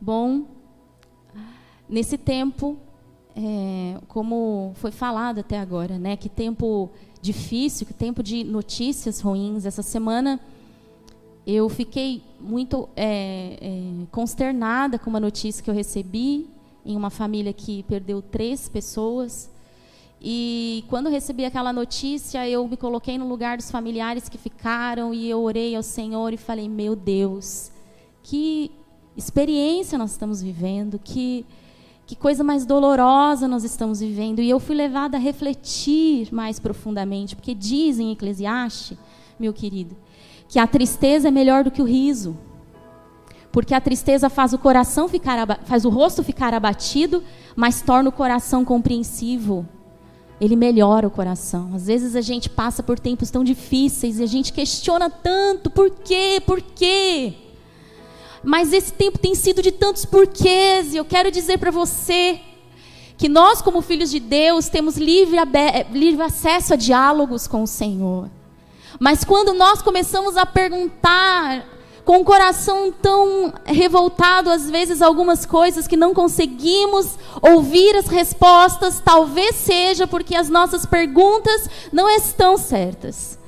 Bom, nesse tempo, é, como foi falado até agora, né, que tempo difícil, que tempo de notícias ruins. Essa semana eu fiquei muito é, é, consternada com uma notícia que eu recebi em uma família que perdeu três pessoas. E quando recebi aquela notícia, eu me coloquei no lugar dos familiares que ficaram e eu orei ao Senhor e falei: Meu Deus, que experiência nós estamos vivendo, que que coisa mais dolorosa nós estamos vivendo. E eu fui levada a refletir mais profundamente, porque diz em Eclesiastes, meu querido, que a tristeza é melhor do que o riso. Porque a tristeza faz o coração ficar faz o rosto ficar abatido, mas torna o coração compreensivo. Ele melhora o coração. Às vezes a gente passa por tempos tão difíceis e a gente questiona tanto, por quê? Por quê? Mas esse tempo tem sido de tantos porquês, e eu quero dizer para você que nós, como filhos de Deus, temos livre, livre acesso a diálogos com o Senhor. Mas quando nós começamos a perguntar com o coração tão revoltado, às vezes, algumas coisas que não conseguimos ouvir as respostas, talvez seja porque as nossas perguntas não estão certas.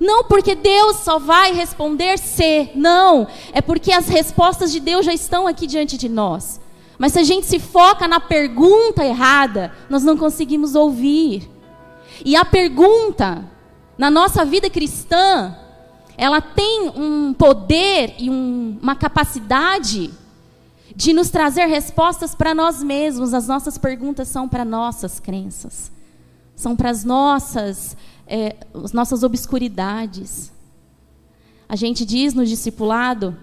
Não porque Deus só vai responder se, não. É porque as respostas de Deus já estão aqui diante de nós. Mas se a gente se foca na pergunta errada, nós não conseguimos ouvir. E a pergunta, na nossa vida cristã, ela tem um poder e um, uma capacidade de nos trazer respostas para nós mesmos. As nossas perguntas são para nossas crenças, são para as nossas é, as nossas obscuridades. A gente diz no discipulado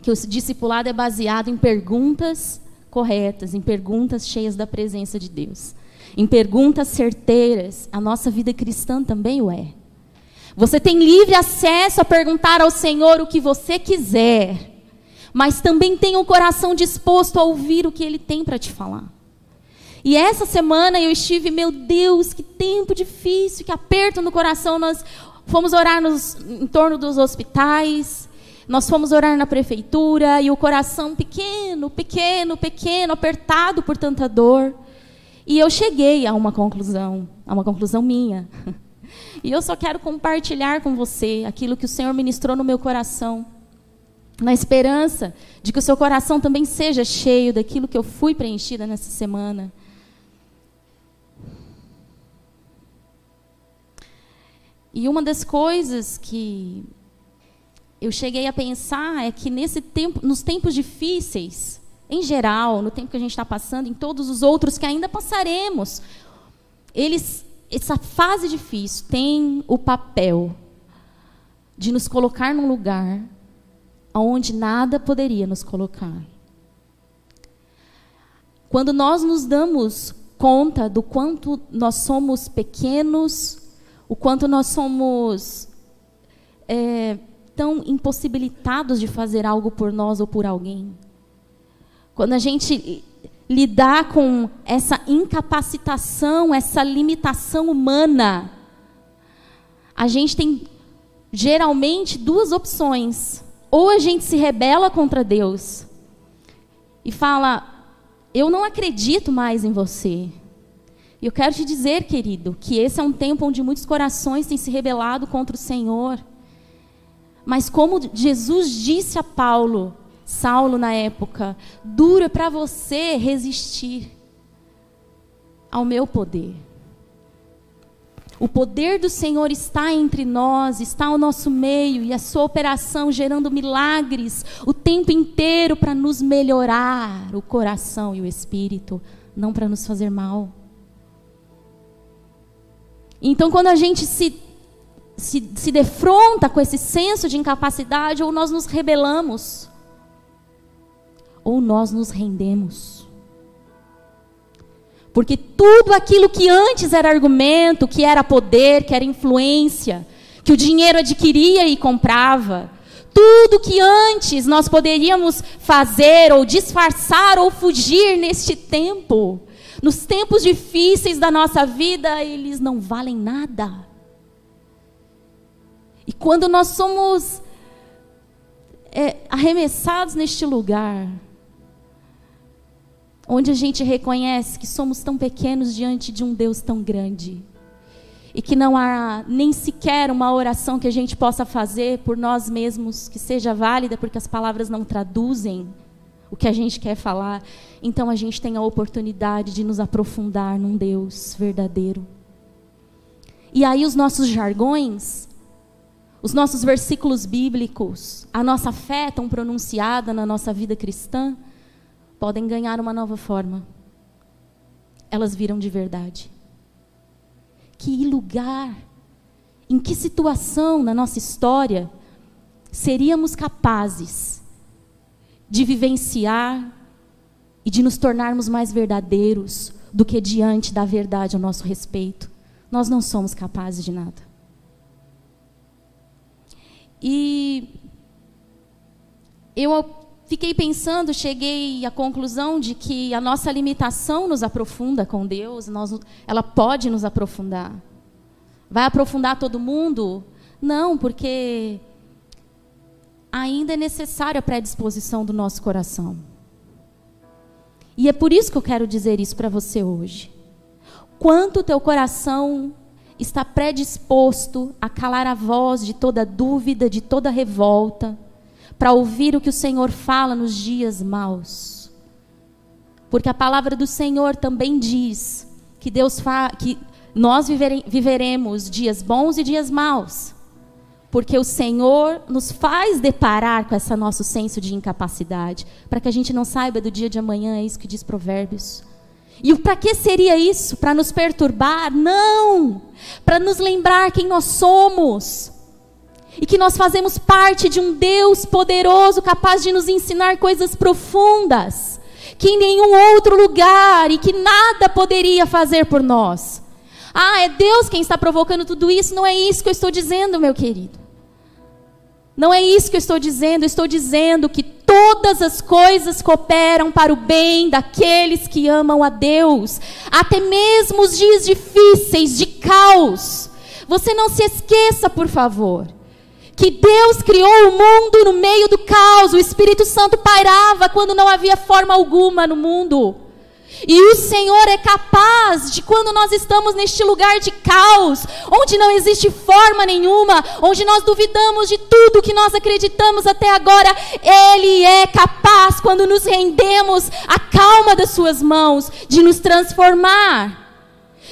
que o discipulado é baseado em perguntas corretas, em perguntas cheias da presença de Deus, em perguntas certeiras. A nossa vida cristã também o é. Você tem livre acesso a perguntar ao Senhor o que você quiser, mas também tem um coração disposto a ouvir o que Ele tem para te falar. E essa semana eu estive, meu Deus, que tempo difícil, que aperto no coração. Nós fomos orar nos, em torno dos hospitais, nós fomos orar na prefeitura e o coração pequeno, pequeno, pequeno, apertado por tanta dor. E eu cheguei a uma conclusão, a uma conclusão minha. E eu só quero compartilhar com você aquilo que o Senhor ministrou no meu coração, na esperança de que o seu coração também seja cheio daquilo que eu fui preenchida nessa semana. E uma das coisas que eu cheguei a pensar é que nesse tempo, nos tempos difíceis, em geral, no tempo que a gente está passando, em todos os outros que ainda passaremos, eles, essa fase difícil tem o papel de nos colocar num lugar onde nada poderia nos colocar. Quando nós nos damos conta do quanto nós somos pequenos, o quanto nós somos é, tão impossibilitados de fazer algo por nós ou por alguém. Quando a gente lidar com essa incapacitação, essa limitação humana, a gente tem geralmente duas opções. Ou a gente se rebela contra Deus e fala: Eu não acredito mais em você. E eu quero te dizer, querido, que esse é um tempo onde muitos corações têm se rebelado contra o Senhor. Mas como Jesus disse a Paulo, Saulo na época, dura para você resistir ao meu poder. O poder do Senhor está entre nós, está ao nosso meio, e a sua operação gerando milagres o tempo inteiro para nos melhorar o coração e o espírito, não para nos fazer mal. Então, quando a gente se, se, se defronta com esse senso de incapacidade, ou nós nos rebelamos, ou nós nos rendemos. Porque tudo aquilo que antes era argumento, que era poder, que era influência, que o dinheiro adquiria e comprava, tudo que antes nós poderíamos fazer ou disfarçar ou fugir neste tempo, nos tempos difíceis da nossa vida, eles não valem nada. E quando nós somos é, arremessados neste lugar, onde a gente reconhece que somos tão pequenos diante de um Deus tão grande. E que não há nem sequer uma oração que a gente possa fazer por nós mesmos que seja válida, porque as palavras não traduzem o que a gente quer falar. Então a gente tem a oportunidade de nos aprofundar num Deus verdadeiro. E aí os nossos jargões, os nossos versículos bíblicos, a nossa fé tão pronunciada na nossa vida cristã, podem ganhar uma nova forma. Elas viram de verdade. Que lugar, em que situação na nossa história seríamos capazes de vivenciar e de nos tornarmos mais verdadeiros do que diante da verdade ao nosso respeito? Nós não somos capazes de nada. E eu fiquei pensando, cheguei à conclusão de que a nossa limitação nos aprofunda com Deus, nós, ela pode nos aprofundar. Vai aprofundar todo mundo? Não, porque ainda é necessária a predisposição do nosso coração. E é por isso que eu quero dizer isso para você hoje. Quanto o teu coração está predisposto a calar a voz de toda dúvida, de toda revolta, para ouvir o que o Senhor fala nos dias maus. Porque a palavra do Senhor também diz que Deus que nós vivere viveremos dias bons e dias maus. Porque o Senhor nos faz deparar com esse nosso senso de incapacidade, para que a gente não saiba do dia de amanhã, é isso que diz Provérbios. E para que seria isso? Para nos perturbar? Não! Para nos lembrar quem nós somos. E que nós fazemos parte de um Deus poderoso, capaz de nos ensinar coisas profundas, que em nenhum outro lugar e que nada poderia fazer por nós. Ah, é Deus quem está provocando tudo isso? Não é isso que eu estou dizendo, meu querido. Não é isso que eu estou dizendo, eu estou dizendo que todas as coisas cooperam para o bem daqueles que amam a Deus, até mesmo os dias difíceis, de caos. Você não se esqueça, por favor, que Deus criou o mundo no meio do caos, o Espírito Santo pairava quando não havia forma alguma no mundo. E o Senhor é capaz de, quando nós estamos neste lugar de caos, onde não existe forma nenhuma, onde nós duvidamos de tudo que nós acreditamos até agora, Ele é capaz, quando nos rendemos à calma das Suas mãos, de nos transformar,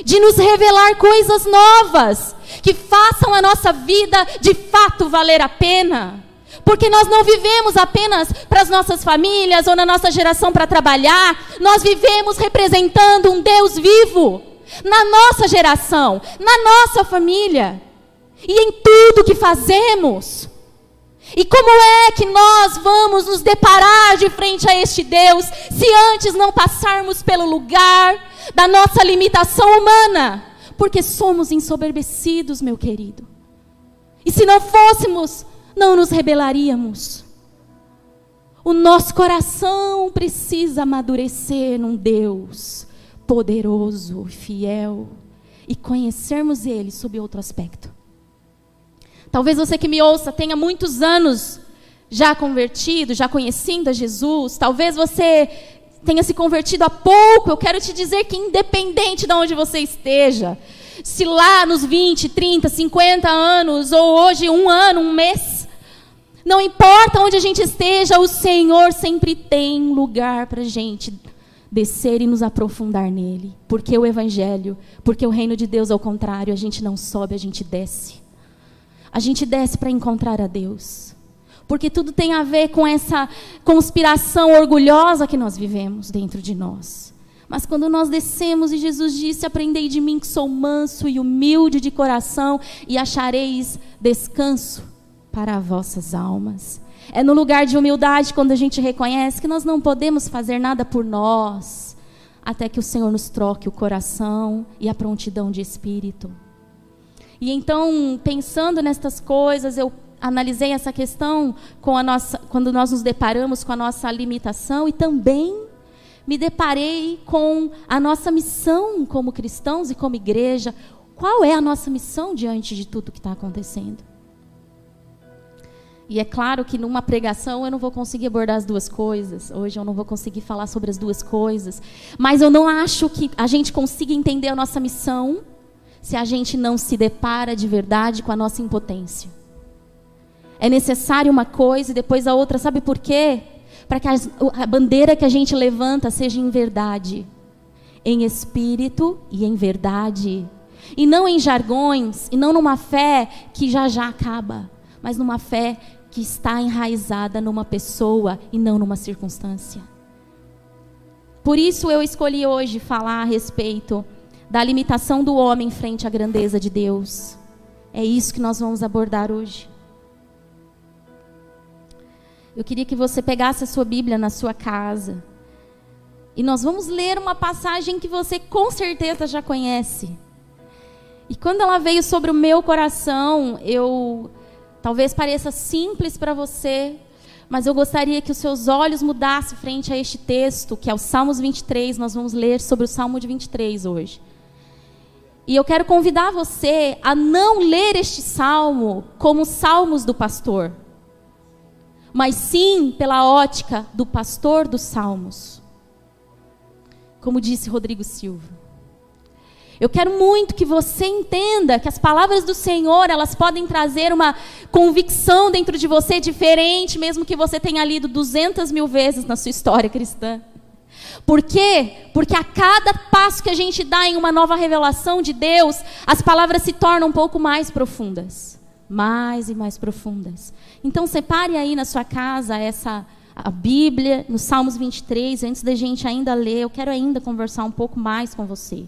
de nos revelar coisas novas, que façam a nossa vida de fato valer a pena. Porque nós não vivemos apenas para as nossas famílias ou na nossa geração para trabalhar, nós vivemos representando um Deus vivo na nossa geração, na nossa família e em tudo que fazemos. E como é que nós vamos nos deparar de frente a este Deus se antes não passarmos pelo lugar da nossa limitação humana? Porque somos ensoberbecidos, meu querido. E se não fôssemos, não nos rebelaríamos. O nosso coração precisa amadurecer num Deus poderoso, fiel e conhecermos Ele sob outro aspecto. Talvez você que me ouça tenha muitos anos já convertido, já conhecendo a Jesus. Talvez você tenha se convertido há pouco. Eu quero te dizer que, independente de onde você esteja, se lá nos 20, 30, 50 anos, ou hoje um ano, um mês, não importa onde a gente esteja, o Senhor sempre tem lugar para a gente descer e nos aprofundar nele. Porque o Evangelho, porque o reino de Deus, ao contrário, a gente não sobe, a gente desce. A gente desce para encontrar a Deus. Porque tudo tem a ver com essa conspiração orgulhosa que nós vivemos dentro de nós. Mas quando nós descemos e Jesus disse: Aprendei de mim que sou manso e humilde de coração, e achareis descanso para vossas almas. É no lugar de humildade quando a gente reconhece que nós não podemos fazer nada por nós, até que o Senhor nos troque o coração e a prontidão de espírito. E então, pensando nestas coisas, eu analisei essa questão com a nossa, quando nós nos deparamos com a nossa limitação e também me deparei com a nossa missão como cristãos e como igreja. Qual é a nossa missão diante de tudo que está acontecendo? E é claro que numa pregação eu não vou conseguir abordar as duas coisas. Hoje eu não vou conseguir falar sobre as duas coisas. Mas eu não acho que a gente consiga entender a nossa missão se a gente não se depara de verdade com a nossa impotência. É necessário uma coisa e depois a outra. Sabe por quê? Para que a bandeira que a gente levanta seja em verdade, em espírito e em verdade. E não em jargões, e não numa fé que já já acaba, mas numa fé que está enraizada numa pessoa e não numa circunstância. Por isso eu escolhi hoje falar a respeito da limitação do homem frente à grandeza de Deus. É isso que nós vamos abordar hoje. Eu queria que você pegasse a sua Bíblia na sua casa. E nós vamos ler uma passagem que você com certeza já conhece. E quando ela veio sobre o meu coração, eu Talvez pareça simples para você, mas eu gostaria que os seus olhos mudassem frente a este texto, que é o Salmos 23. Nós vamos ler sobre o Salmo de 23 hoje. E eu quero convidar você a não ler este salmo como os salmos do pastor, mas sim pela ótica do pastor dos salmos. Como disse Rodrigo Silva. Eu quero muito que você entenda que as palavras do Senhor, elas podem trazer uma convicção dentro de você diferente, mesmo que você tenha lido 200 mil vezes na sua história cristã. Por quê? Porque a cada passo que a gente dá em uma nova revelação de Deus, as palavras se tornam um pouco mais profundas. Mais e mais profundas. Então, separe aí na sua casa essa a Bíblia, no Salmos 23, antes da gente ainda ler, eu quero ainda conversar um pouco mais com você.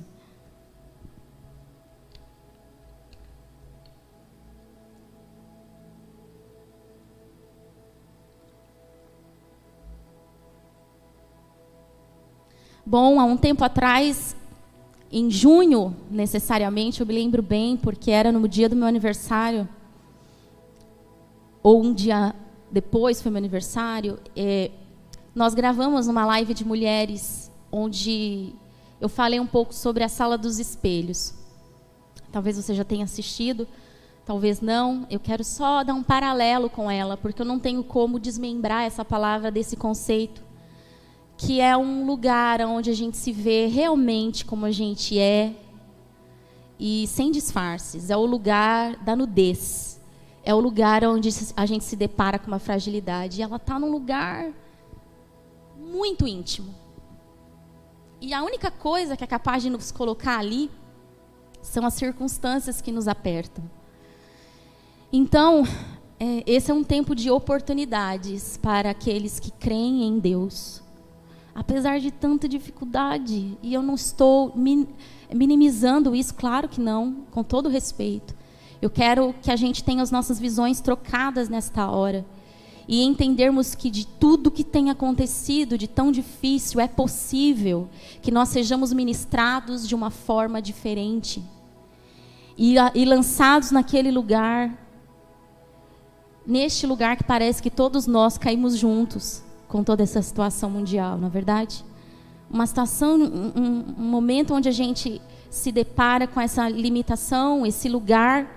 Bom, há um tempo atrás, em junho, necessariamente, eu me lembro bem, porque era no dia do meu aniversário, ou um dia depois foi meu aniversário, é, nós gravamos uma live de mulheres, onde eu falei um pouco sobre a sala dos espelhos. Talvez você já tenha assistido, talvez não. Eu quero só dar um paralelo com ela, porque eu não tenho como desmembrar essa palavra desse conceito que é um lugar onde a gente se vê realmente como a gente é e sem disfarces. É o lugar da nudez. É o lugar onde a gente se depara com uma fragilidade. E ela está num lugar muito íntimo. E a única coisa que é capaz de nos colocar ali são as circunstâncias que nos apertam. Então, é, esse é um tempo de oportunidades para aqueles que creem em Deus apesar de tanta dificuldade. E eu não estou minimizando isso, claro que não, com todo respeito. Eu quero que a gente tenha as nossas visões trocadas nesta hora e entendermos que de tudo que tem acontecido, de tão difícil, é possível que nós sejamos ministrados de uma forma diferente e, e lançados naquele lugar, neste lugar que parece que todos nós caímos juntos com toda essa situação mundial, na é verdade? Uma situação, um, um momento onde a gente se depara com essa limitação, esse lugar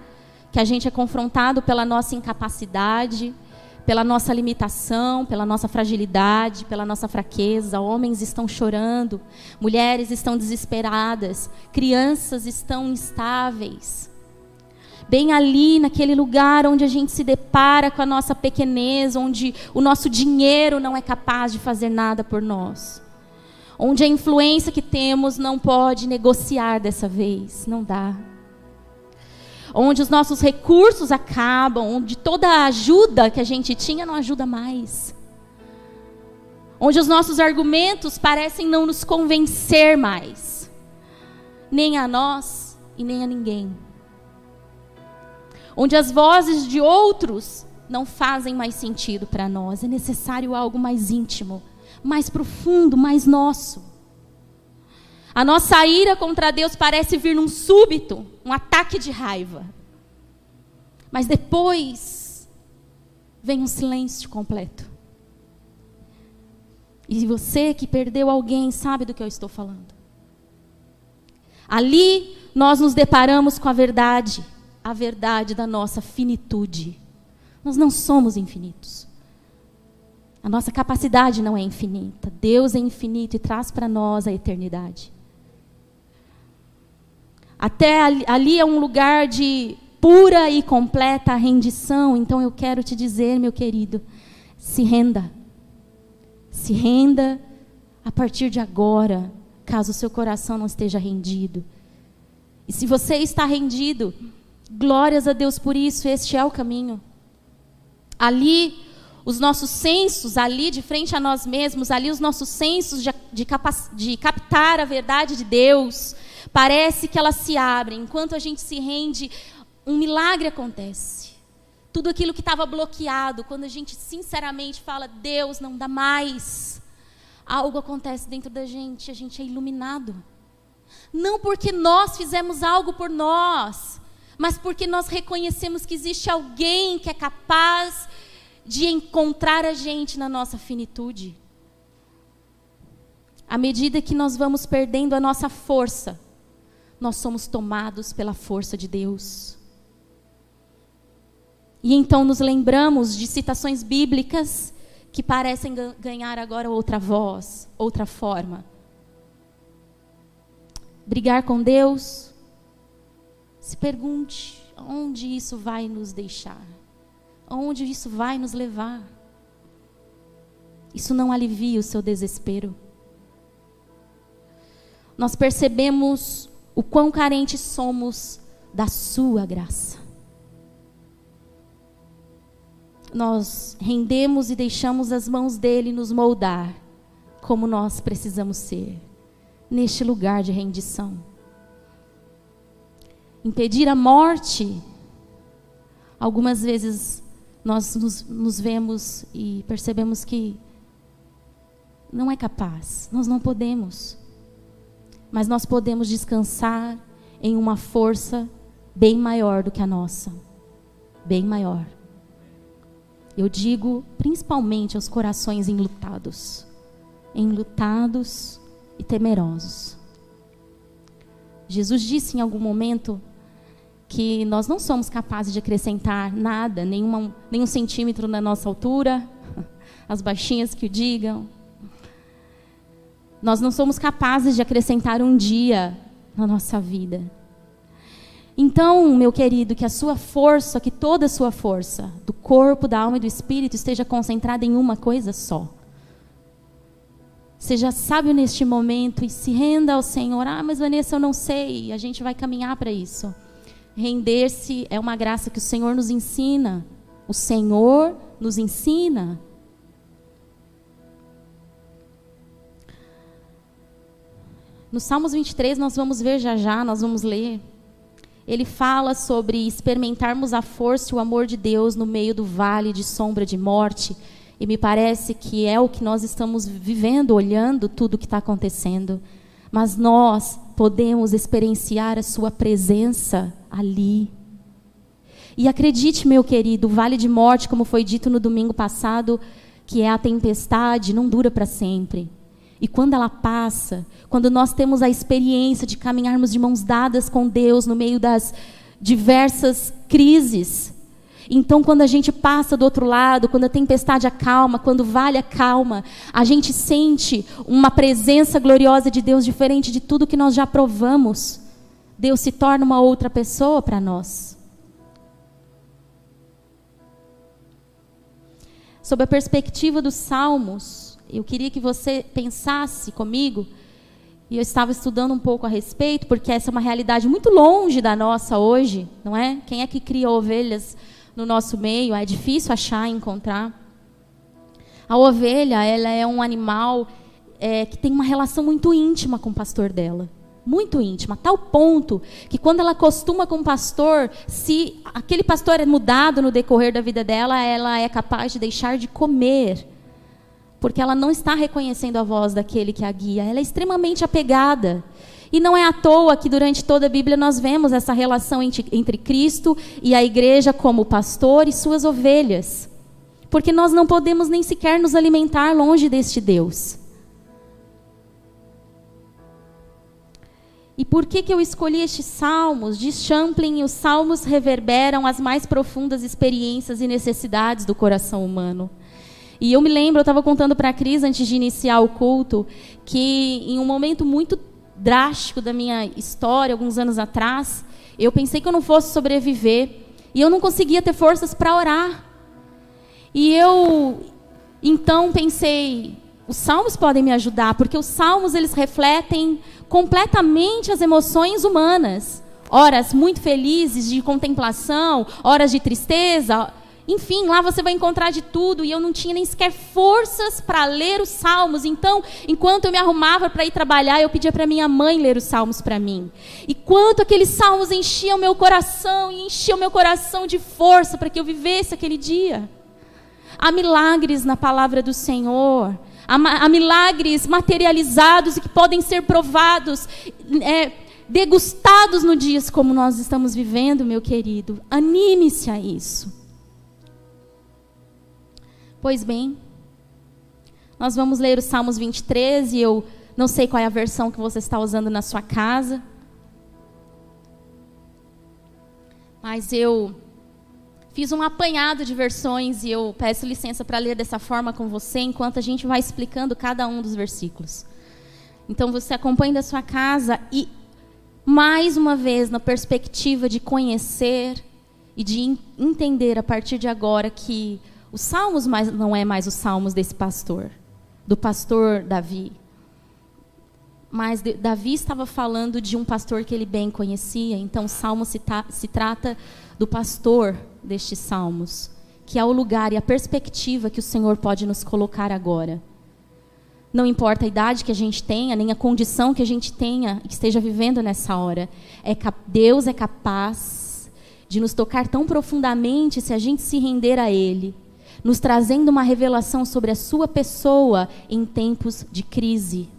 que a gente é confrontado pela nossa incapacidade, pela nossa limitação, pela nossa fragilidade, pela nossa fraqueza. Homens estão chorando, mulheres estão desesperadas, crianças estão instáveis bem ali, naquele lugar onde a gente se depara com a nossa pequenez, onde o nosso dinheiro não é capaz de fazer nada por nós. Onde a influência que temos não pode negociar dessa vez, não dá. Onde os nossos recursos acabam, onde toda a ajuda que a gente tinha não ajuda mais. Onde os nossos argumentos parecem não nos convencer mais, nem a nós e nem a ninguém onde as vozes de outros não fazem mais sentido para nós. É necessário algo mais íntimo, mais profundo, mais nosso. A nossa ira contra Deus parece vir num súbito, um ataque de raiva. Mas depois vem um silêncio completo. E você que perdeu alguém sabe do que eu estou falando. Ali nós nos deparamos com a verdade a verdade da nossa finitude, Nós não somos infinitos. A nossa capacidade não é infinita. Deus é infinito e traz para nós a eternidade. Até ali, ali é um lugar de pura e completa rendição. Então eu quero te dizer, meu querido, se renda. Se renda a partir de agora, caso o seu coração não esteja rendido. E se você está rendido, glórias a Deus por isso, este é o caminho. Ali, os nossos sensos, ali de frente a nós mesmos, ali os nossos sensos de, de, de captar a verdade de Deus, parece que elas se abrem. Enquanto a gente se rende, um milagre acontece. Tudo aquilo que estava bloqueado, quando a gente sinceramente fala, Deus não dá mais, algo acontece dentro da gente, a gente é iluminado. Não porque nós fizemos algo por nós, mas porque nós reconhecemos que existe alguém que é capaz de encontrar a gente na nossa finitude. À medida que nós vamos perdendo a nossa força, nós somos tomados pela força de Deus. E então nos lembramos de citações bíblicas que parecem ganhar agora outra voz, outra forma. Brigar com Deus, se pergunte onde isso vai nos deixar, onde isso vai nos levar. Isso não alivia o seu desespero. Nós percebemos o quão carentes somos da Sua graça. Nós rendemos e deixamos as mãos dele nos moldar como nós precisamos ser, neste lugar de rendição. Impedir a morte, algumas vezes nós nos, nos vemos e percebemos que não é capaz, nós não podemos mas nós podemos descansar em uma força bem maior do que a nossa. Bem maior. Eu digo principalmente aos corações enlutados, enlutados e temerosos. Jesus disse em algum momento que nós não somos capazes de acrescentar nada, nenhuma, nenhum centímetro na nossa altura, as baixinhas que o digam, nós não somos capazes de acrescentar um dia na nossa vida. Então, meu querido, que a sua força, que toda a sua força, do corpo, da alma e do espírito, esteja concentrada em uma coisa só. Seja sábio neste momento e se renda ao Senhor. Ah, mas Vanessa, eu não sei. A gente vai caminhar para isso. Render-se é uma graça que o Senhor nos ensina. O Senhor nos ensina. No Salmos 23, nós vamos ver já já, nós vamos ler. Ele fala sobre experimentarmos a força e o amor de Deus no meio do vale de sombra de morte. E me parece que é o que nós estamos vivendo, olhando tudo o que está acontecendo. Mas nós podemos experienciar a Sua presença ali. E acredite, meu querido, o vale de morte, como foi dito no domingo passado, que é a tempestade, não dura para sempre. E quando ela passa, quando nós temos a experiência de caminharmos de mãos dadas com Deus no meio das diversas crises, então, quando a gente passa do outro lado, quando a tempestade acalma, quando vale a calma, a gente sente uma presença gloriosa de Deus diferente de tudo que nós já provamos. Deus se torna uma outra pessoa para nós. Sob a perspectiva dos Salmos, eu queria que você pensasse comigo, e eu estava estudando um pouco a respeito, porque essa é uma realidade muito longe da nossa hoje, não é? Quem é que cria ovelhas no nosso meio? É difícil achar e encontrar. A ovelha, ela é um animal é, que tem uma relação muito íntima com o pastor dela. Muito íntima, a tal ponto que quando ela costuma com o pastor, se aquele pastor é mudado no decorrer da vida dela, ela é capaz de deixar de comer porque ela não está reconhecendo a voz daquele que a guia. Ela é extremamente apegada. E não é à toa que durante toda a Bíblia nós vemos essa relação entre Cristo e a igreja como pastor e suas ovelhas. Porque nós não podemos nem sequer nos alimentar longe deste Deus. E por que, que eu escolhi estes salmos? Diz Champlin, os salmos reverberam as mais profundas experiências e necessidades do coração humano. E eu me lembro, eu estava contando para a Cris antes de iniciar o culto, que em um momento muito drástico da minha história, alguns anos atrás, eu pensei que eu não fosse sobreviver. E eu não conseguia ter forças para orar. E eu, então, pensei, os salmos podem me ajudar, porque os salmos eles refletem completamente as emoções humanas. Horas muito felizes de contemplação, horas de tristeza, enfim, lá você vai encontrar de tudo. E eu não tinha nem sequer forças para ler os salmos. Então, enquanto eu me arrumava para ir trabalhar, eu pedia para minha mãe ler os salmos para mim. E quanto aqueles salmos enchiam meu coração e enchiam meu coração de força para que eu vivesse aquele dia. Há milagres na palavra do Senhor. Há, há milagres materializados e que podem ser provados. É, degustados no dias como nós estamos vivendo, meu querido. Anime-se a isso. Pois bem, nós vamos ler os Salmos 23 e eu não sei qual é a versão que você está usando na sua casa. Mas eu fiz um apanhado de versões e eu peço licença para ler dessa forma com você enquanto a gente vai explicando cada um dos versículos. Então você acompanha da sua casa e mais uma vez na perspectiva de conhecer e de entender a partir de agora que os salmos mais, não é mais os salmos desse pastor, do pastor Davi. Mas de, Davi estava falando de um pastor que ele bem conhecia, então o salmo se, ta, se trata do pastor destes salmos, que é o lugar e a perspectiva que o Senhor pode nos colocar agora. Não importa a idade que a gente tenha, nem a condição que a gente tenha, que esteja vivendo nessa hora. É, Deus é capaz de nos tocar tão profundamente se a gente se render a Ele nos trazendo uma revelação sobre a sua pessoa em tempos de crise.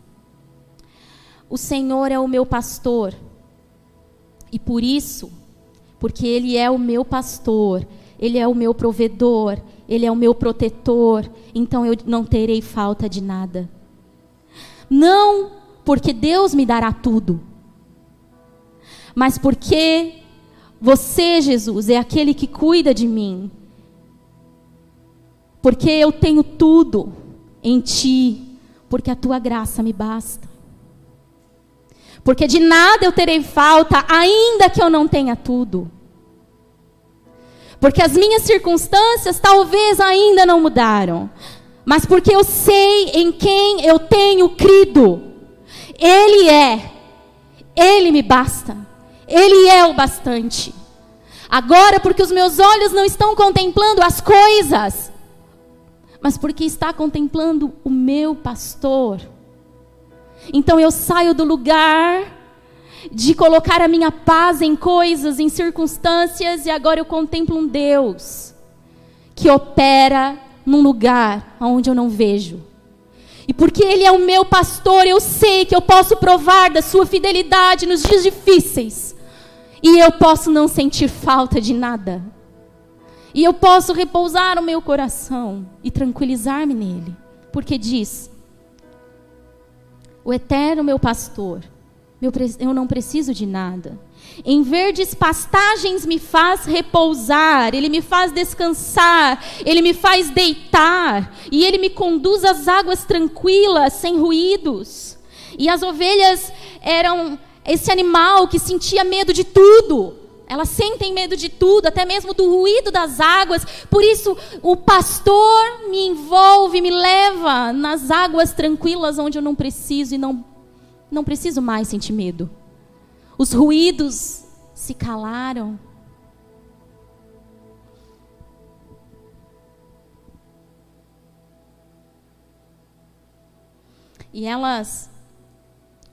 O Senhor é o meu pastor, e por isso, porque Ele é o meu pastor, Ele é o meu provedor, Ele é o meu protetor, então eu não terei falta de nada. Não porque Deus me dará tudo, mas porque você, Jesus, é aquele que cuida de mim porque eu tenho tudo em ti, porque a tua graça me basta. Porque de nada eu terei falta, ainda que eu não tenha tudo. Porque as minhas circunstâncias talvez ainda não mudaram, mas porque eu sei em quem eu tenho crido. Ele é, ele me basta, ele é o bastante. Agora, porque os meus olhos não estão contemplando as coisas, mas porque está contemplando o meu pastor. Então eu saio do lugar de colocar a minha paz em coisas, em circunstâncias, e agora eu contemplo um Deus que opera num lugar onde eu não vejo. E porque Ele é o meu pastor, eu sei que eu posso provar da Sua fidelidade nos dias difíceis. E eu posso não sentir falta de nada. E eu posso repousar o meu coração e tranquilizar-me nele, porque diz: O eterno meu pastor, eu não preciso de nada. Em verdes pastagens me faz repousar, ele me faz descansar, ele me faz deitar, e ele me conduz às águas tranquilas, sem ruídos. E as ovelhas eram esse animal que sentia medo de tudo. Elas sentem medo de tudo, até mesmo do ruído das águas. Por isso, o pastor me envolve, me leva nas águas tranquilas onde eu não preciso e não, não preciso mais sentir medo. Os ruídos se calaram. E elas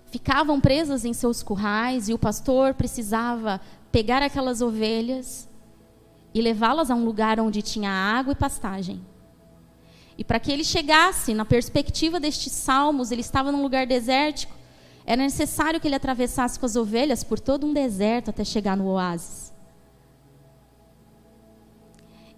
ficavam presas em seus currais e o pastor precisava pegar aquelas ovelhas e levá-las a um lugar onde tinha água e pastagem. E para que ele chegasse, na perspectiva destes salmos, ele estava num lugar desértico, era necessário que ele atravessasse com as ovelhas por todo um deserto até chegar no oásis.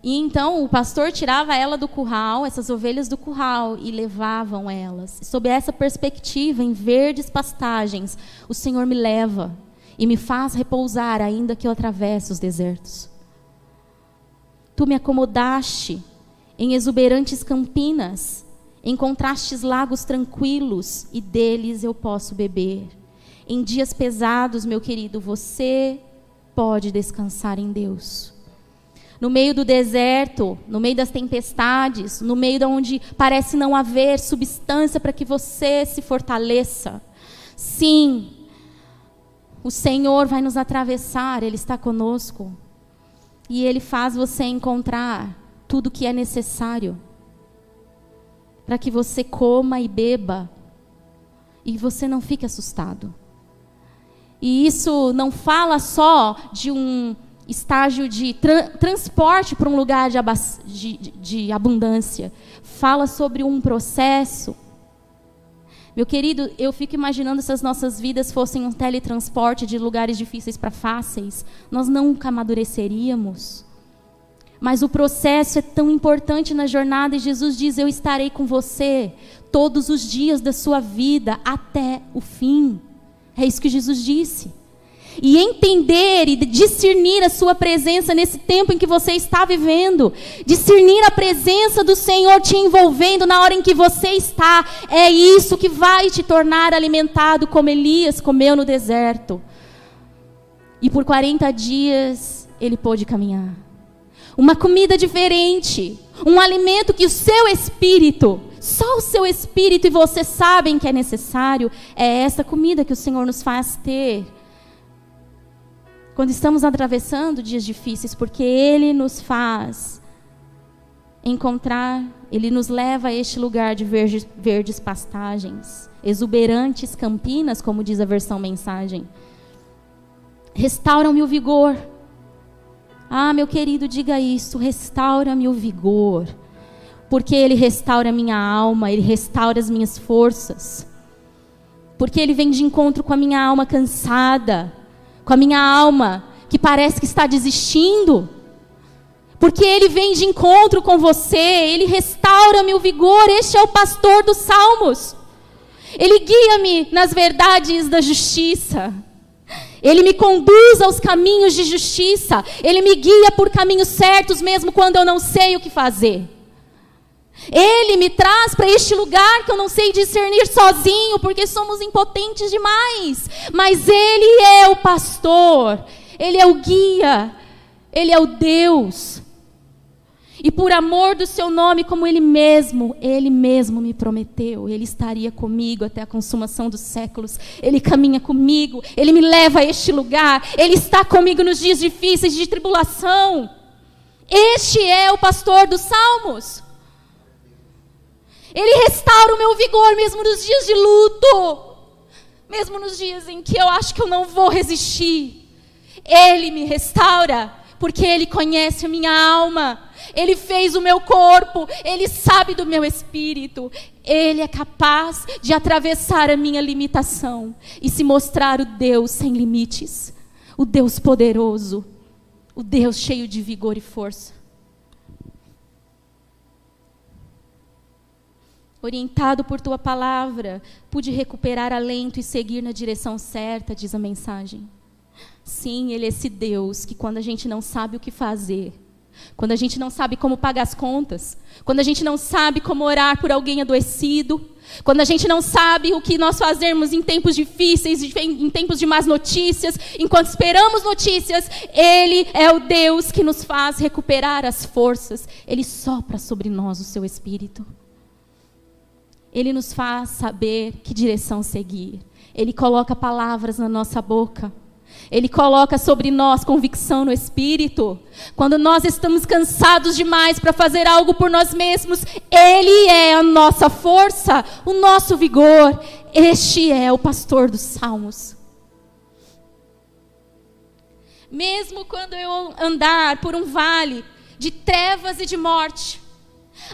E então o pastor tirava ela do curral, essas ovelhas do curral, e levavam elas. Sob essa perspectiva, em verdes pastagens, o Senhor me leva e me faz repousar, ainda que eu atravesse os desertos. Tu me acomodaste em exuberantes campinas, encontrastes lagos tranquilos e deles eu posso beber. Em dias pesados, meu querido, você pode descansar em Deus. No meio do deserto, no meio das tempestades, no meio de onde parece não haver substância para que você se fortaleça. Sim, o Senhor vai nos atravessar, Ele está conosco. E Ele faz você encontrar tudo o que é necessário para que você coma e beba e você não fique assustado. E isso não fala só de um estágio de tra transporte para um lugar de, de, de abundância. Fala sobre um processo. Meu querido, eu fico imaginando se as nossas vidas fossem um teletransporte de lugares difíceis para fáceis, nós nunca amadureceríamos. Mas o processo é tão importante na jornada e Jesus diz: Eu estarei com você todos os dias da sua vida até o fim. É isso que Jesus disse. E entender e discernir a sua presença nesse tempo em que você está vivendo, discernir a presença do Senhor te envolvendo na hora em que você está, é isso que vai te tornar alimentado como Elias comeu no deserto. E por 40 dias ele pôde caminhar. Uma comida diferente, um alimento que o seu espírito só o seu espírito e você sabem que é necessário. É essa comida que o Senhor nos faz ter. Quando estamos atravessando dias difíceis, porque Ele nos faz encontrar, Ele nos leva a este lugar de verdes, verdes pastagens, exuberantes campinas, como diz a versão mensagem. Restaura-me o vigor. Ah, meu querido, diga isso. Restaura-me o vigor porque Ele restaura a minha alma, Ele restaura as minhas forças. Porque Ele vem de encontro com a minha alma cansada, com a minha alma que parece que está desistindo. Porque Ele vem de encontro com você, Ele restaura meu vigor. Este é o pastor dos salmos. Ele guia-me nas verdades da justiça. Ele me conduz aos caminhos de justiça. Ele me guia por caminhos certos, mesmo quando eu não sei o que fazer. Ele me traz para este lugar que eu não sei discernir sozinho, porque somos impotentes demais. Mas Ele é o pastor, Ele é o guia, Ele é o Deus. E por amor do seu nome, como Ele mesmo, Ele mesmo me prometeu, Ele estaria comigo até a consumação dos séculos. Ele caminha comigo, Ele me leva a este lugar, Ele está comigo nos dias difíceis de tribulação. Este é o pastor dos salmos. Ele restaura o meu vigor mesmo nos dias de luto, mesmo nos dias em que eu acho que eu não vou resistir. Ele me restaura, porque Ele conhece a minha alma, Ele fez o meu corpo, Ele sabe do meu espírito. Ele é capaz de atravessar a minha limitação e se mostrar o Deus sem limites, o Deus poderoso, o Deus cheio de vigor e força. Orientado por tua palavra, pude recuperar alento e seguir na direção certa, diz a mensagem. Sim, Ele é esse Deus que, quando a gente não sabe o que fazer, quando a gente não sabe como pagar as contas, quando a gente não sabe como orar por alguém adoecido, quando a gente não sabe o que nós fazermos em tempos difíceis, em tempos de más notícias, enquanto esperamos notícias, Ele é o Deus que nos faz recuperar as forças. Ele sopra sobre nós o seu Espírito. Ele nos faz saber que direção seguir. Ele coloca palavras na nossa boca. Ele coloca sobre nós convicção no espírito. Quando nós estamos cansados demais para fazer algo por nós mesmos, Ele é a nossa força, o nosso vigor. Este é o pastor dos salmos. Mesmo quando eu andar por um vale de trevas e de morte,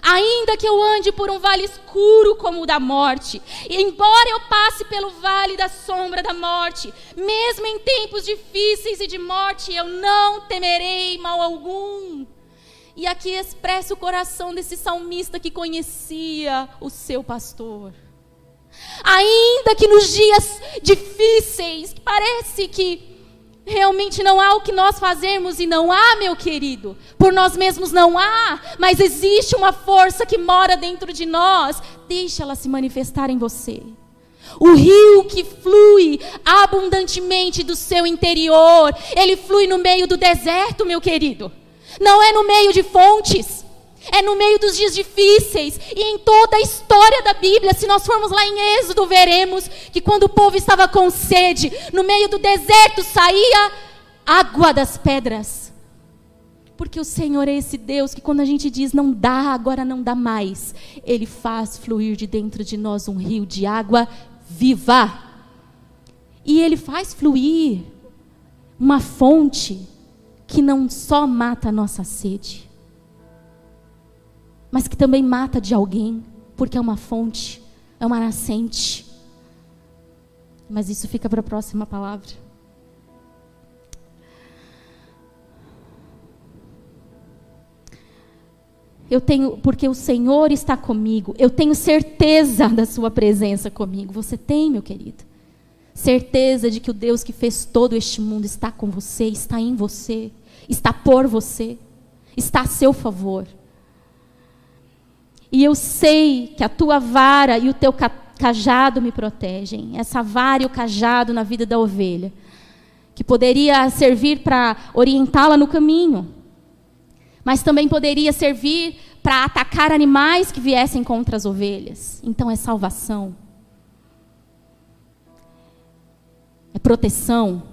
Ainda que eu ande por um vale escuro como o da morte, e embora eu passe pelo vale da sombra da morte, mesmo em tempos difíceis e de morte, eu não temerei mal algum. E aqui expressa o coração desse salmista que conhecia o seu pastor. Ainda que nos dias difíceis, parece que realmente não há o que nós fazermos e não há, meu querido. Por nós mesmos não há, mas existe uma força que mora dentro de nós. Deixa ela se manifestar em você. O rio que flui abundantemente do seu interior, ele flui no meio do deserto, meu querido. Não é no meio de fontes. É no meio dos dias difíceis. E em toda a história da Bíblia, se nós formos lá em Êxodo, veremos que quando o povo estava com sede, no meio do deserto saía água das pedras. Porque o Senhor é esse Deus que quando a gente diz não dá, agora não dá mais, Ele faz fluir de dentro de nós um rio de água viva. E Ele faz fluir uma fonte que não só mata a nossa sede, mas que também mata de alguém, porque é uma fonte, é uma nascente. Mas isso fica para a próxima palavra. Eu tenho, porque o Senhor está comigo, eu tenho certeza da Sua presença comigo. Você tem, meu querido? Certeza de que o Deus que fez todo este mundo está com você, está em você, está por você, está a seu favor. E eu sei que a tua vara e o teu cajado me protegem. Essa vara e o cajado na vida da ovelha, que poderia servir para orientá-la no caminho, mas também poderia servir para atacar animais que viessem contra as ovelhas. Então é salvação. é proteção.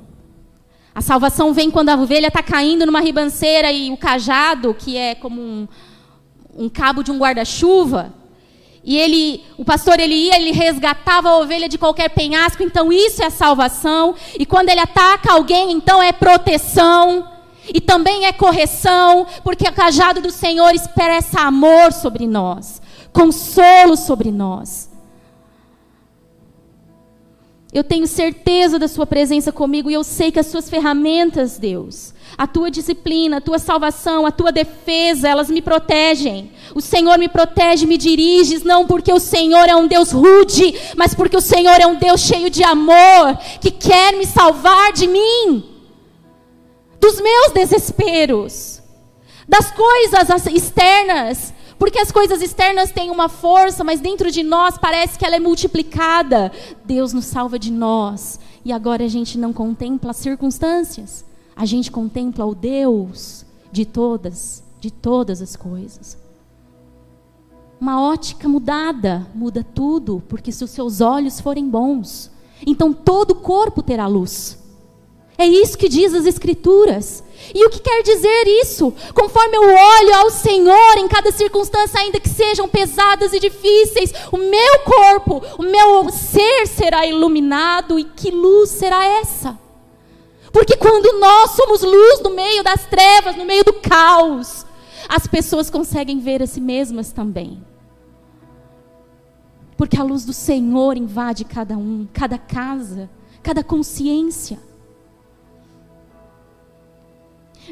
A salvação vem quando a ovelha está caindo numa ribanceira e o cajado, que é como um, um cabo de um guarda-chuva, e ele, o pastor ele ia, ele resgatava a ovelha de qualquer penhasco, então isso é salvação. E quando ele ataca alguém, então é proteção. E também é correção, porque o cajado do Senhor expressa amor sobre nós, consolo sobre nós. Eu tenho certeza da Sua presença comigo e eu sei que as Suas ferramentas, Deus, a Tua disciplina, a Tua salvação, a Tua defesa, elas me protegem. O Senhor me protege, me dirige, não porque o Senhor é um Deus rude, mas porque o Senhor é um Deus cheio de amor, que quer me salvar de mim, dos meus desesperos, das coisas externas porque as coisas externas têm uma força, mas dentro de nós parece que ela é multiplicada. Deus nos salva de nós. E agora a gente não contempla as circunstâncias. A gente contempla o Deus de todas, de todas as coisas. Uma ótica mudada muda tudo, porque se os seus olhos forem bons, então todo o corpo terá luz. É isso que diz as Escrituras. E o que quer dizer isso? Conforme eu olho ao Senhor em cada circunstância, ainda que sejam pesadas e difíceis, o meu corpo, o meu ser será iluminado. E que luz será essa? Porque quando nós somos luz no meio das trevas, no meio do caos, as pessoas conseguem ver a si mesmas também. Porque a luz do Senhor invade cada um, cada casa, cada consciência.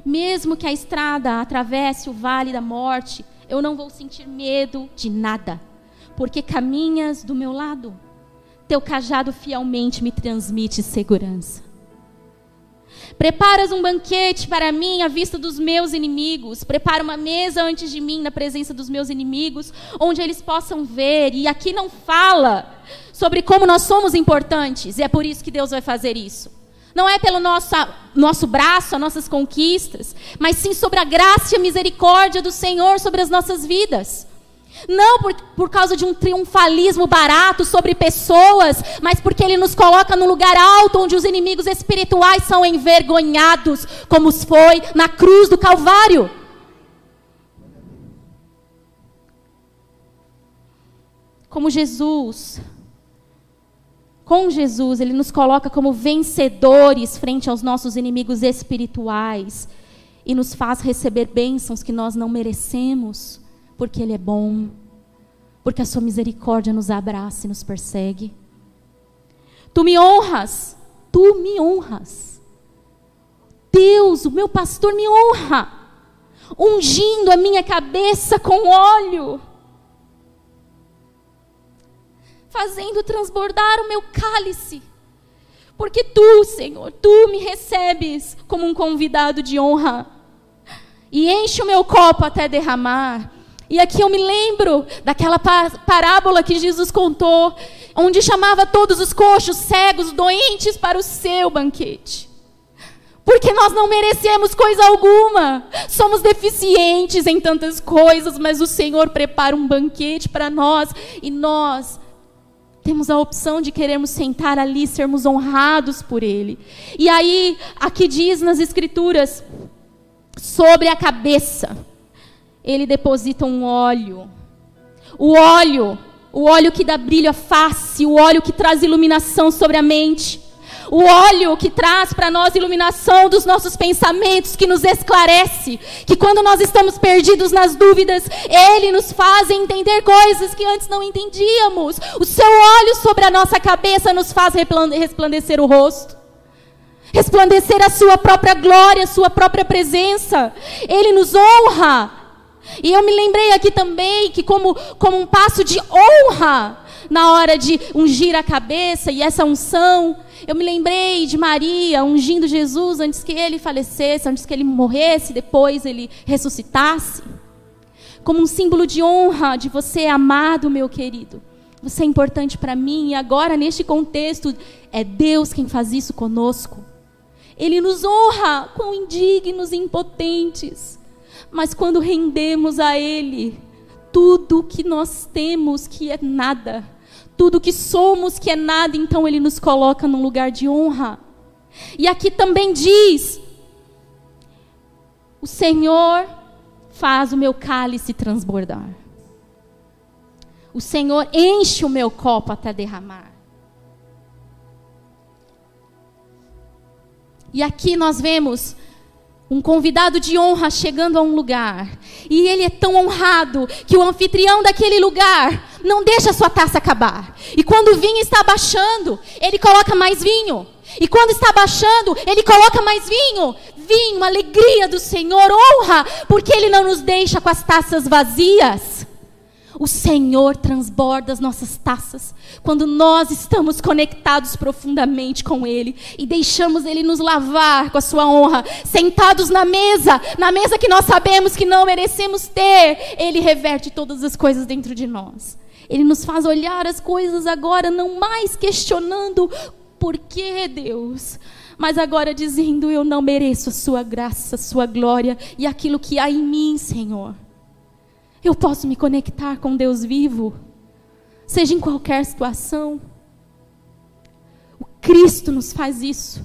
Mesmo que a estrada atravesse o vale da morte, eu não vou sentir medo de nada, porque caminhas do meu lado. Teu cajado fielmente me transmite segurança. Preparas um banquete para mim à vista dos meus inimigos. Prepara uma mesa antes de mim na presença dos meus inimigos, onde eles possam ver. E aqui não fala sobre como nós somos importantes, e é por isso que Deus vai fazer isso. Não é pelo nosso, nosso braço, as nossas conquistas, mas sim sobre a graça e a misericórdia do Senhor sobre as nossas vidas. Não por, por causa de um triunfalismo barato sobre pessoas, mas porque Ele nos coloca num lugar alto onde os inimigos espirituais são envergonhados, como foi na cruz do Calvário. Como Jesus com Jesus, Ele nos coloca como vencedores frente aos nossos inimigos espirituais e nos faz receber bênçãos que nós não merecemos, porque Ele é bom, porque a Sua misericórdia nos abraça e nos persegue. Tu me honras, tu me honras. Deus, o meu pastor me honra. ungindo a minha cabeça com óleo, fazendo transbordar o meu cálice. Porque tu, Senhor, tu me recebes como um convidado de honra e enche o meu copo até derramar. E aqui eu me lembro daquela parábola que Jesus contou, onde chamava todos os coxos, cegos, doentes para o seu banquete. Porque nós não merecemos coisa alguma. Somos deficientes em tantas coisas, mas o Senhor prepara um banquete para nós e nós temos a opção de queremos sentar ali, sermos honrados por Ele. E aí, aqui diz nas Escrituras, sobre a cabeça, Ele deposita um óleo. O óleo, o óleo que dá brilho à face, o óleo que traz iluminação sobre a mente o óleo que traz para nós iluminação dos nossos pensamentos, que nos esclarece, que quando nós estamos perdidos nas dúvidas, ele nos faz entender coisas que antes não entendíamos. O seu óleo sobre a nossa cabeça nos faz resplandecer o rosto. Resplandecer a sua própria glória, a sua própria presença. Ele nos honra. E eu me lembrei aqui também que, como, como um passo de honra, na hora de ungir a cabeça e essa unção, eu me lembrei de Maria ungindo Jesus antes que ele falecesse, antes que ele morresse, depois ele ressuscitasse. Como um símbolo de honra de você amado, meu querido. Você é importante para mim e agora neste contexto é Deus quem faz isso conosco. Ele nos honra com indignos e impotentes. Mas quando rendemos a Ele, tudo que nós temos que é nada, tudo que somos que é nada, então Ele nos coloca num lugar de honra. E aqui também diz: O Senhor faz o meu cálice transbordar. O Senhor enche o meu copo até derramar. E aqui nós vemos um convidado de honra chegando a um lugar. E ele é tão honrado que o anfitrião daquele lugar não deixa a sua taça acabar. E quando o vinho está baixando, ele coloca mais vinho. E quando está baixando, ele coloca mais vinho. Vinho, alegria do Senhor, honra, porque ele não nos deixa com as taças vazias. O Senhor transborda as nossas taças quando nós estamos conectados profundamente com Ele e deixamos Ele nos lavar com a Sua honra, sentados na mesa, na mesa que nós sabemos que não merecemos ter. Ele reverte todas as coisas dentro de nós. Ele nos faz olhar as coisas agora, não mais questionando por que Deus, mas agora dizendo: Eu não mereço a Sua graça, a Sua glória e aquilo que há em mim, Senhor. Eu posso me conectar com Deus vivo, seja em qualquer situação. O Cristo nos faz isso.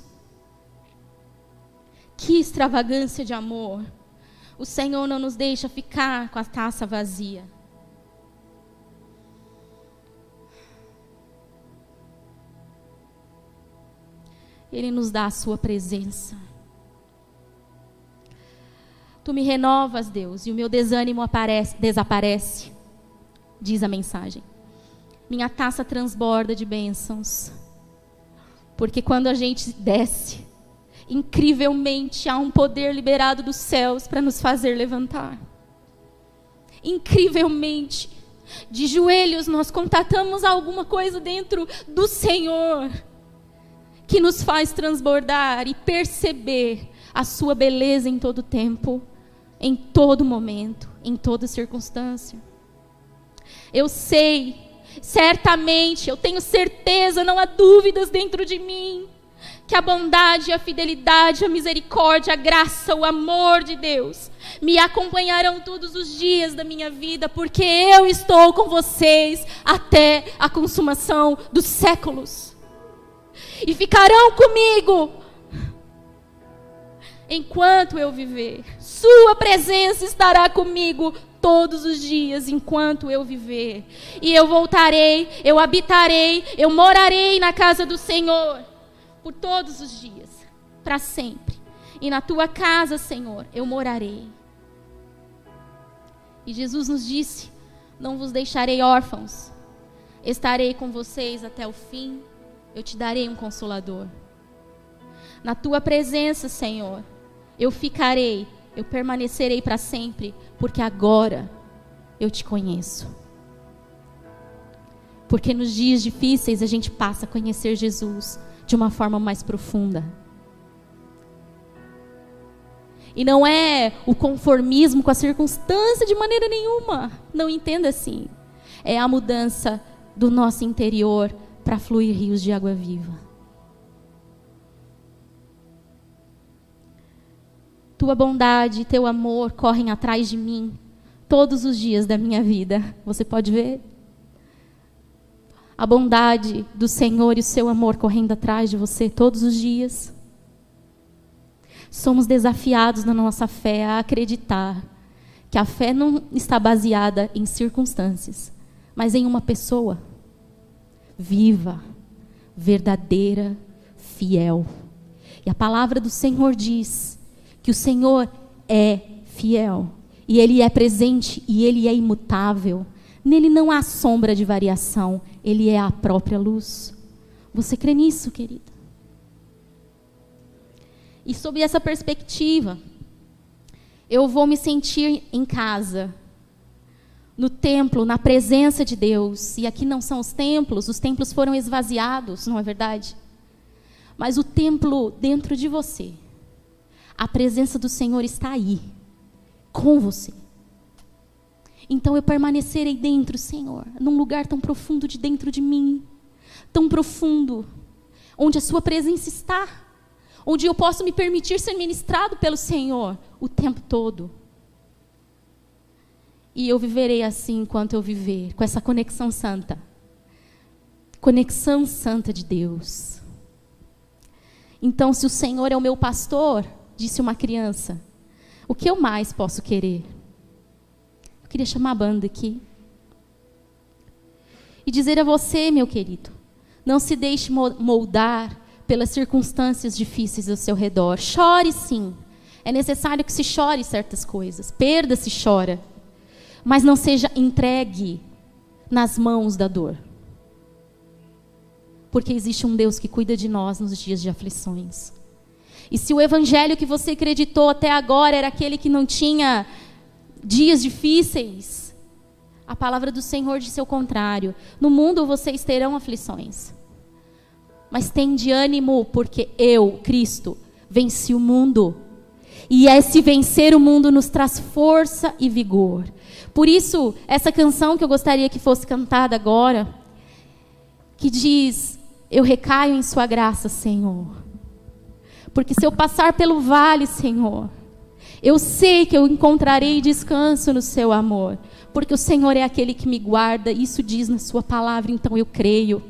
Que extravagância de amor. O Senhor não nos deixa ficar com a taça vazia. Ele nos dá a sua presença. Tu me renovas, Deus, e o meu desânimo aparece, desaparece, diz a mensagem. Minha taça transborda de bênçãos. Porque quando a gente desce, incrivelmente há um poder liberado dos céus para nos fazer levantar. Incrivelmente, de joelhos nós contatamos alguma coisa dentro do Senhor que nos faz transbordar e perceber a sua beleza em todo tempo em todo momento, em toda circunstância. Eu sei, certamente, eu tenho certeza, não há dúvidas dentro de mim, que a bondade, a fidelidade, a misericórdia, a graça, o amor de Deus me acompanharão todos os dias da minha vida, porque eu estou com vocês até a consumação dos séculos. E ficarão comigo enquanto eu viver. Sua presença estará comigo todos os dias enquanto eu viver. E eu voltarei, eu habitarei, eu morarei na casa do Senhor por todos os dias, para sempre. E na tua casa, Senhor, eu morarei. E Jesus nos disse: Não vos deixarei órfãos, estarei com vocês até o fim, eu te darei um consolador. Na tua presença, Senhor, eu ficarei eu permanecerei para sempre, porque agora eu te conheço. Porque nos dias difíceis a gente passa a conhecer Jesus de uma forma mais profunda. E não é o conformismo com a circunstância de maneira nenhuma. Não entenda assim. É a mudança do nosso interior para fluir rios de água viva. Tua bondade e teu amor correm atrás de mim todos os dias da minha vida. Você pode ver? A bondade do Senhor e o seu amor correndo atrás de você todos os dias. Somos desafiados na nossa fé a acreditar que a fé não está baseada em circunstâncias, mas em uma pessoa viva, verdadeira, fiel. E a palavra do Senhor diz que o Senhor é fiel, e Ele é presente, e Ele é imutável. Nele não há sombra de variação, Ele é a própria luz. Você crê nisso, querido? E sob essa perspectiva, eu vou me sentir em casa, no templo, na presença de Deus. E aqui não são os templos, os templos foram esvaziados, não é verdade? Mas o templo dentro de você, a presença do Senhor está aí, com você. Então eu permanecerei dentro, Senhor, num lugar tão profundo de dentro de mim, tão profundo, onde a Sua presença está, onde eu posso me permitir ser ministrado pelo Senhor o tempo todo. E eu viverei assim enquanto eu viver, com essa conexão santa. Conexão santa de Deus. Então, se o Senhor é o meu pastor, disse uma criança, o que eu mais posso querer? Eu queria chamar a banda aqui. E dizer a você, meu querido, não se deixe moldar pelas circunstâncias difíceis ao seu redor. Chore sim. É necessário que se chore certas coisas. Perda se chora mas não seja entregue nas mãos da dor. Porque existe um Deus que cuida de nós nos dias de aflições. E se o evangelho que você acreditou até agora era aquele que não tinha dias difíceis, a palavra do Senhor disse o contrário. No mundo vocês terão aflições. Mas tem de ânimo, porque eu, Cristo, venci o mundo. E esse vencer o mundo nos traz força e vigor. Por isso, essa canção que eu gostaria que fosse cantada agora, que diz: Eu recaio em Sua graça, Senhor. Porque se eu passar pelo vale, Senhor, eu sei que eu encontrarei descanso no Seu amor. Porque o Senhor é aquele que me guarda, isso diz na Sua palavra, então eu creio.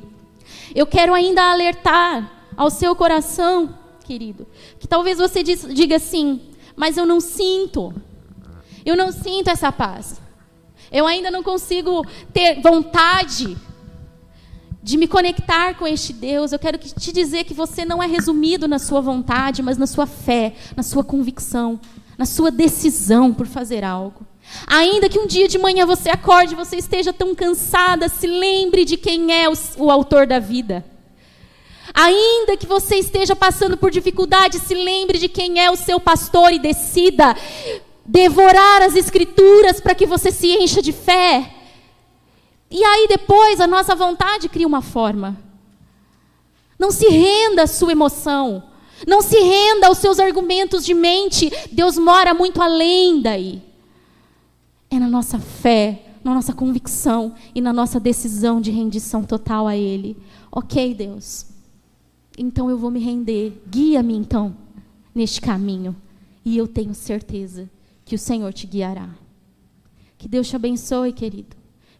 Eu quero ainda alertar ao seu coração, querido, que talvez você diga assim, mas eu não sinto, eu não sinto essa paz. Eu ainda não consigo ter vontade de me conectar com este Deus. Eu quero te dizer que você não é resumido na sua vontade, mas na sua fé, na sua convicção, na sua decisão por fazer algo. Ainda que um dia de manhã você acorde, você esteja tão cansada, se lembre de quem é o, o autor da vida. Ainda que você esteja passando por dificuldade, se lembre de quem é o seu pastor e decida devorar as escrituras para que você se encha de fé. E aí depois a nossa vontade cria uma forma. Não se renda à sua emoção. Não se renda aos seus argumentos de mente. Deus mora muito além daí. É na nossa fé, na nossa convicção e na nossa decisão de rendição total a Ele. Ok, Deus. Então eu vou me render. Guia-me então neste caminho. E eu tenho certeza que o Senhor te guiará. Que Deus te abençoe, querido.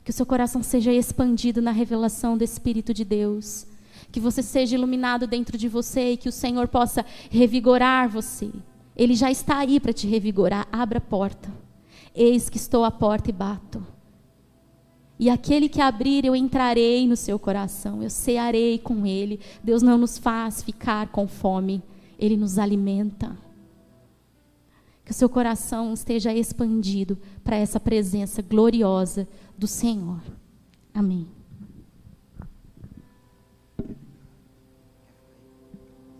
Que o seu coração seja expandido na revelação do Espírito de Deus. Que você seja iluminado dentro de você e que o Senhor possa revigorar você. Ele já está aí para te revigorar. Abra a porta. Eis que estou à porta e bato. E aquele que abrir, eu entrarei no seu coração, eu cearei com ele. Deus não nos faz ficar com fome, ele nos alimenta. Que o seu coração esteja expandido para essa presença gloriosa do Senhor. Amém.